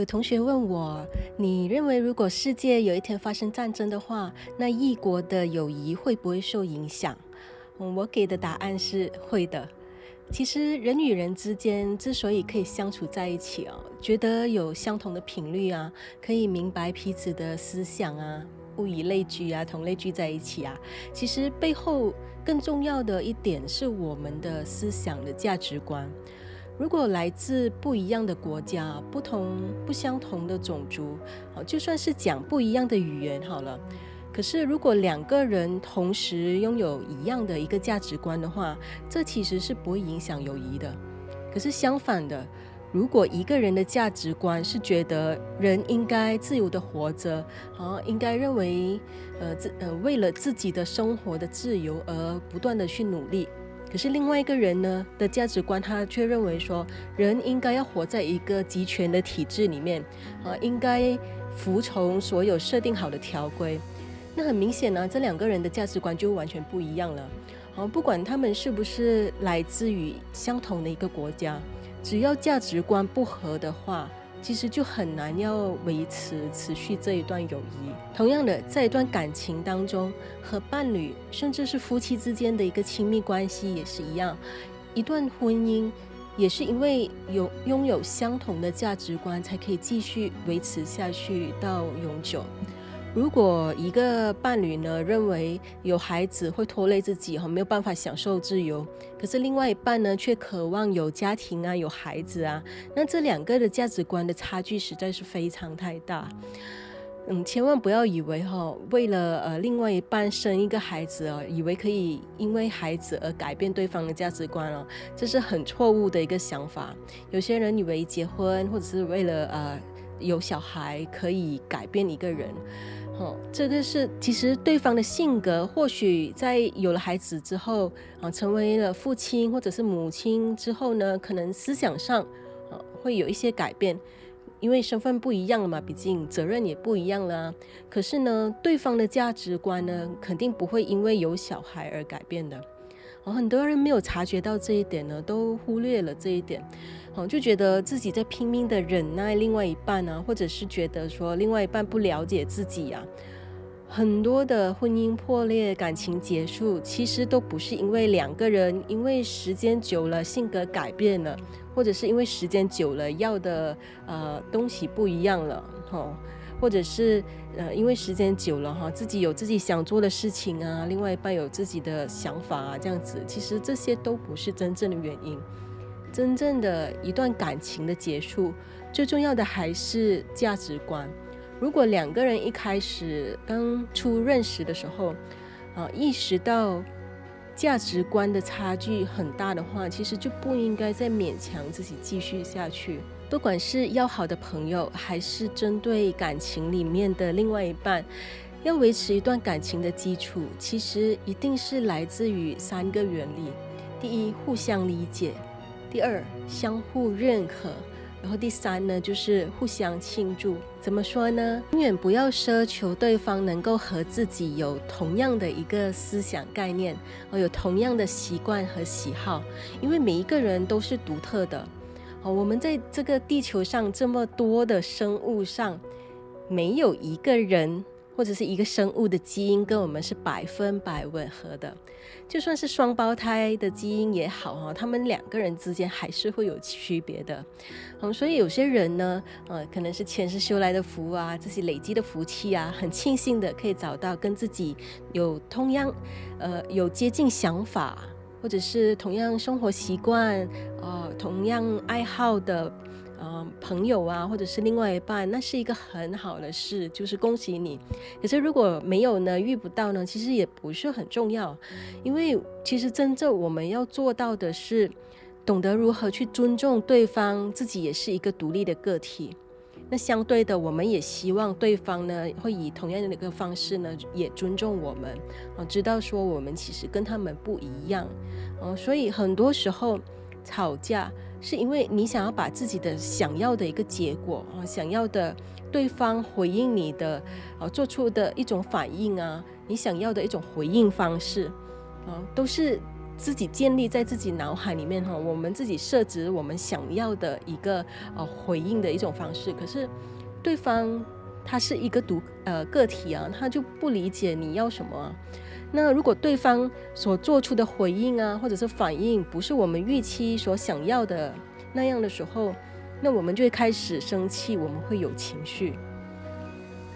有同学问我，你认为如果世界有一天发生战争的话，那异国的友谊会不会受影响？我给的答案是会的。其实人与人之间之所以可以相处在一起哦，觉得有相同的频率啊，可以明白彼此的思想啊，物以类聚啊，同类聚在一起啊，其实背后更重要的一点是我们的思想的价值观。如果来自不一样的国家、不同不相同的种族，好，就算是讲不一样的语言好了，可是如果两个人同时拥有一样的一个价值观的话，这其实是不会影响友谊的。可是相反的，如果一个人的价值观是觉得人应该自由的活着，好，应该认为呃自呃为了自己的生活的自由而不断的去努力。可是另外一个人呢的价值观，他却认为说，人应该要活在一个集权的体制里面，啊，应该服从所有设定好的条规。那很明显呢，这两个人的价值观就完全不一样了。好，不管他们是不是来自于相同的一个国家，只要价值观不合的话。其实就很难要维持持续这一段友谊。同样的，在一段感情当中，和伴侣甚至是夫妻之间的一个亲密关系也是一样。一段婚姻也是因为有拥有相同的价值观，才可以继续维持下去到永久。如果一个伴侣呢认为有孩子会拖累自己哈，没有办法享受自由，可是另外一半呢却渴望有家庭啊，有孩子啊，那这两个的价值观的差距实在是非常太大。嗯，千万不要以为哈，为了呃另外一半生一个孩子哦，以为可以因为孩子而改变对方的价值观哦，这是很错误的一个想法。有些人以为结婚或者是为了呃有小孩可以改变一个人。哦，这个是其实对方的性格，或许在有了孩子之后啊，成为了父亲或者是母亲之后呢，可能思想上啊会有一些改变，因为身份不一样了嘛，毕竟责任也不一样了。可是呢，对方的价值观呢，肯定不会因为有小孩而改变的。哦，很多人没有察觉到这一点呢，都忽略了这一点。哦，就觉得自己在拼命的忍耐另外一半啊，或者是觉得说另外一半不了解自己啊，很多的婚姻破裂、感情结束，其实都不是因为两个人因为时间久了性格改变了，或者是因为时间久了要的呃东西不一样了，哈，或者是呃因为时间久了哈，自己有自己想做的事情啊，另外一半有自己的想法啊，这样子，其实这些都不是真正的原因。真正的一段感情的结束，最重要的还是价值观。如果两个人一开始刚初认识的时候，啊，意识到价值观的差距很大的话，其实就不应该再勉强自己继续下去。不管是要好的朋友，还是针对感情里面的另外一半，要维持一段感情的基础，其实一定是来自于三个原理：第一，互相理解。第二，相互认可，然后第三呢，就是互相庆祝。怎么说呢？永远不要奢求对方能够和自己有同样的一个思想概念，而，有同样的习惯和喜好，因为每一个人都是独特的。哦，我们在这个地球上这么多的生物上，没有一个人。或者是一个生物的基因跟我们是百分百吻合的，就算是双胞胎的基因也好哈，他们两个人之间还是会有区别的。嗯，所以有些人呢，呃，可能是前世修来的福啊，这些累积的福气啊，很庆幸的可以找到跟自己有同样，呃，有接近想法，或者是同样生活习惯，呃，同样爱好的。呃，朋友啊，或者是另外一半，那是一个很好的事，就是恭喜你。可是如果没有呢，遇不到呢，其实也不是很重要，因为其实真正我们要做到的是，懂得如何去尊重对方，自己也是一个独立的个体。那相对的，我们也希望对方呢，会以同样的一个方式呢，也尊重我们，啊，知道说我们其实跟他们不一样，哦，所以很多时候吵架。是因为你想要把自己的想要的一个结果啊，想要的对方回应你的啊，做出的一种反应啊，你想要的一种回应方式啊，都是自己建立在自己脑海里面哈，我们自己设置我们想要的一个呃回应的一种方式。可是对方他是一个独呃个体啊，他就不理解你要什么。那如果对方所做出的回应啊，或者是反应不是我们预期所想要的那样的时候，那我们就会开始生气，我们会有情绪。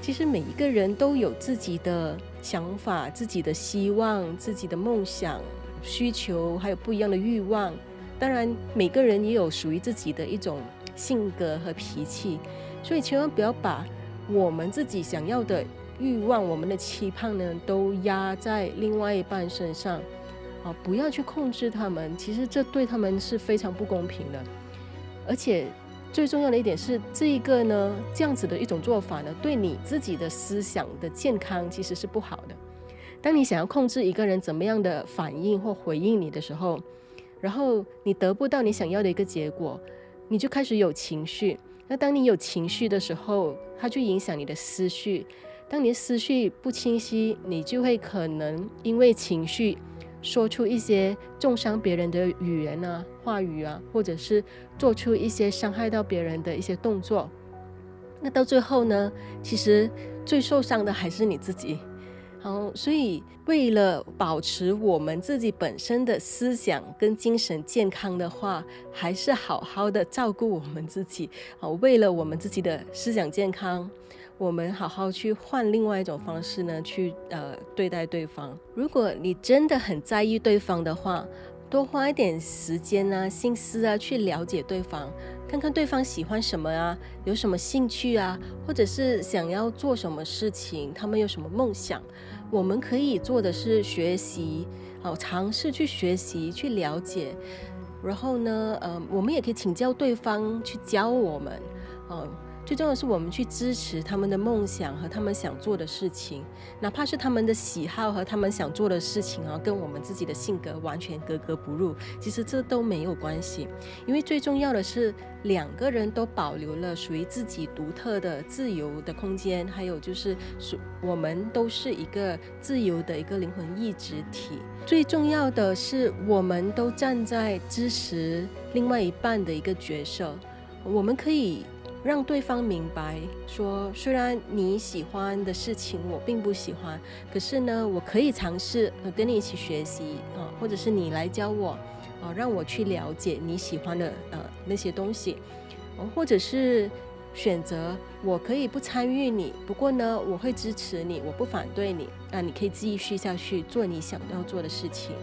其实每一个人都有自己的想法、自己的希望、自己的梦想、需求，还有不一样的欲望。当然，每个人也有属于自己的一种性格和脾气，所以千万不要把我们自己想要的。欲望，我们的期盼呢，都压在另外一半身上，啊，不要去控制他们，其实这对他们是非常不公平的。而且最重要的一点是，这一个呢，这样子的一种做法呢，对你自己的思想的健康其实是不好的。当你想要控制一个人怎么样的反应或回应你的时候，然后你得不到你想要的一个结果，你就开始有情绪。那当你有情绪的时候，它就影响你的思绪。当你的思绪不清晰，你就会可能因为情绪说出一些重伤别人的语言啊、话语啊，或者是做出一些伤害到别人的一些动作。那到最后呢，其实最受伤的还是你自己。好，所以为了保持我们自己本身的思想跟精神健康的话，还是好好的照顾我们自己。好，为了我们自己的思想健康。我们好好去换另外一种方式呢，去呃对待对方。如果你真的很在意对方的话，多花一点时间啊、心思啊，去了解对方，看看对方喜欢什么啊，有什么兴趣啊，或者是想要做什么事情，他们有什么梦想。我们可以做的是学习，好尝试去学习、去了解。然后呢，呃，我们也可以请教对方去教我们，嗯。最重要的是，我们去支持他们的梦想和他们想做的事情，哪怕是他们的喜好和他们想做的事情啊，跟我们自己的性格完全格格不入。其实这都没有关系，因为最重要的是两个人都保留了属于自己独特的自由的空间，还有就是属我们都是一个自由的一个灵魂意志体。最重要的是，我们都站在支持另外一半的一个角色，我们可以。让对方明白，说虽然你喜欢的事情我并不喜欢，可是呢，我可以尝试呃跟你一起学习啊，或者是你来教我啊，让我去了解你喜欢的呃那些东西，或者是。选择我可以不参与你，不过呢，我会支持你，我不反对你。啊你可以继续下去做你想要做的事情，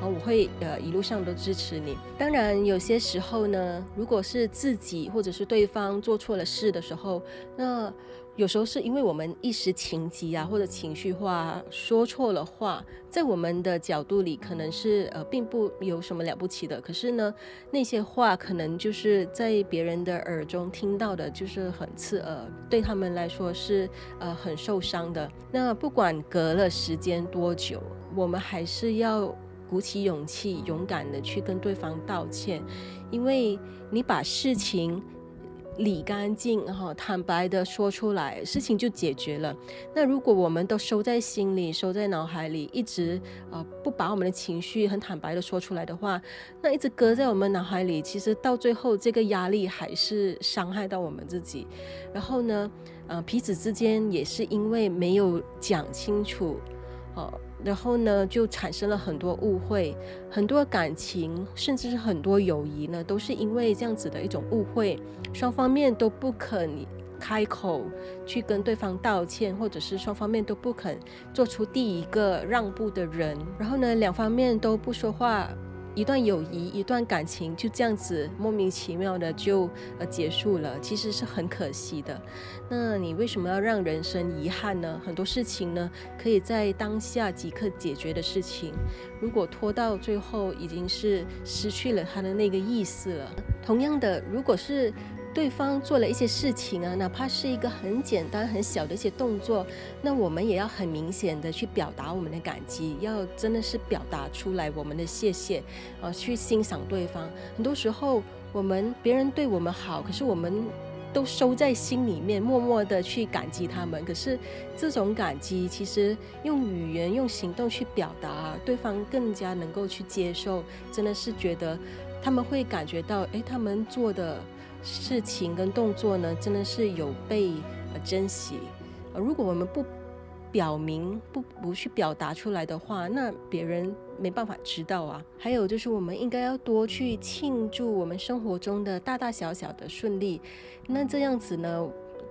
啊我会呃一路上都支持你。当然，有些时候呢，如果是自己或者是对方做错了事的时候，那。有时候是因为我们一时情急啊，或者情绪化说错了话，在我们的角度里可能是呃并不有什么了不起的，可是呢，那些话可能就是在别人的耳中听到的，就是很刺耳，对他们来说是呃很受伤的。那不管隔了时间多久，我们还是要鼓起勇气，勇敢的去跟对方道歉，因为你把事情。理干净哈，坦白的说出来，事情就解决了。那如果我们都收在心里，收在脑海里，一直呃不把我们的情绪很坦白的说出来的话，那一直搁在我们脑海里，其实到最后这个压力还是伤害到我们自己。然后呢，呃，彼此之间也是因为没有讲清楚，哦。然后呢，就产生了很多误会，很多感情，甚至是很多友谊呢，都是因为这样子的一种误会，双方面都不肯开口去跟对方道歉，或者是双方面都不肯做出第一个让步的人，然后呢，两方面都不说话。一段友谊，一段感情就这样子莫名其妙的就呃结束了，其实是很可惜的。那你为什么要让人生遗憾呢？很多事情呢，可以在当下即刻解决的事情，如果拖到最后，已经是失去了它的那个意思了。同样的，如果是。对方做了一些事情啊，哪怕是一个很简单、很小的一些动作，那我们也要很明显的去表达我们的感激，要真的是表达出来我们的谢谢，啊，去欣赏对方。很多时候，我们别人对我们好，可是我们都收在心里面，默默的去感激他们。可是这种感激，其实用语言、用行动去表达，对方更加能够去接受。真的是觉得他们会感觉到，哎，他们做的事情跟动作呢，真的是有被呃珍惜。呃如果我们不表明不不去表达出来的话，那别人没办法知道啊。还有就是，我们应该要多去庆祝我们生活中的大大小小的顺利，那这样子呢，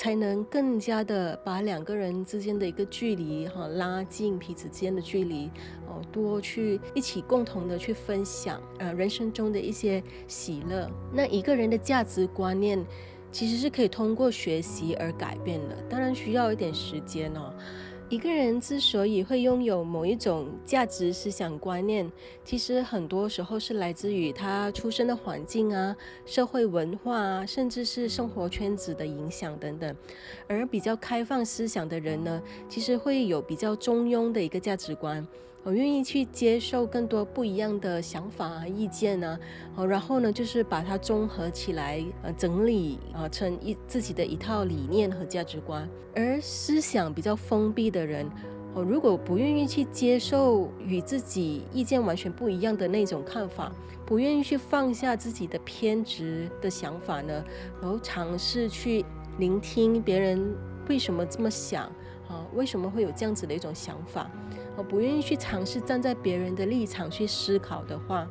才能更加的把两个人之间的一个距离哈拉近，彼此之间的距离哦，多去一起共同的去分享呃人生中的一些喜乐。那一个人的价值观念其实是可以通过学习而改变的，当然需要一点时间哦。一个人之所以会拥有某一种价值思想观念，其实很多时候是来自于他出生的环境啊、社会文化啊，甚至是生活圈子的影响等等。而比较开放思想的人呢，其实会有比较中庸的一个价值观。我愿意去接受更多不一样的想法和意见呢，哦，然后呢，就是把它综合起来，呃，整理啊成一自己的一套理念和价值观。而思想比较封闭的人，哦，如果不愿意去接受与自己意见完全不一样的那种看法，不愿意去放下自己的偏执的想法呢，然后尝试去聆听别人为什么这么想，啊，为什么会有这样子的一种想法。不愿意去尝试站在别人的立场去思考的话，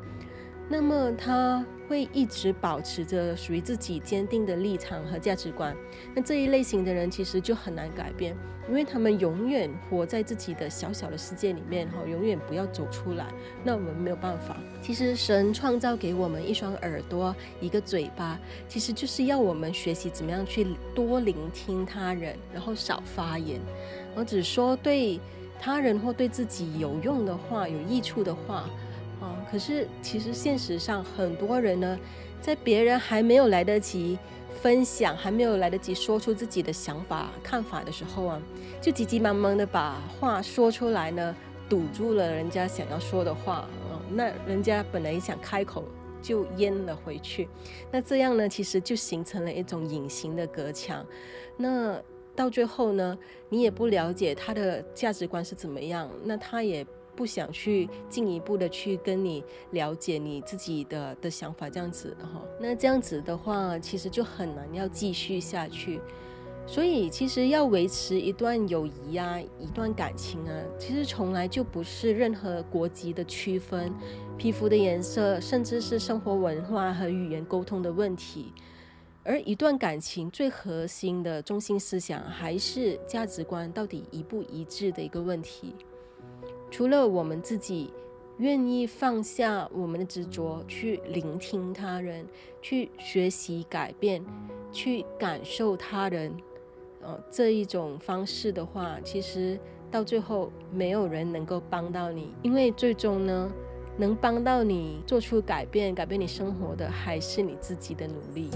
那么他会一直保持着属于自己坚定的立场和价值观。那这一类型的人其实就很难改变，因为他们永远活在自己的小小的世界里面，哈，永远不要走出来。那我们没有办法。其实神创造给我们一双耳朵、一个嘴巴，其实就是要我们学习怎么样去多聆听他人，然后少发言，而只说对。他人或对自己有用的话、有益处的话，啊，可是其实现实上很多人呢，在别人还没有来得及分享、还没有来得及说出自己的想法、看法的时候啊，就急急忙忙的把话说出来呢，堵住了人家想要说的话，啊，那人家本来想开口就咽了回去，那这样呢，其实就形成了一种隐形的隔墙，那。到最后呢，你也不了解他的价值观是怎么样，那他也不想去进一步的去跟你了解你自己的的想法，这样子哈，那这样子的话，其实就很难要继续下去。所以，其实要维持一段友谊啊，一段感情啊，其实从来就不是任何国籍的区分、皮肤的颜色，甚至是生活文化和语言沟通的问题。而一段感情最核心的中心思想，还是价值观到底一不一致的一个问题。除了我们自己愿意放下我们的执着，去聆听他人，去学习改变，去感受他人，呃，这一种方式的话，其实到最后没有人能够帮到你，因为最终呢，能帮到你做出改变、改变你生活的，还是你自己的努力。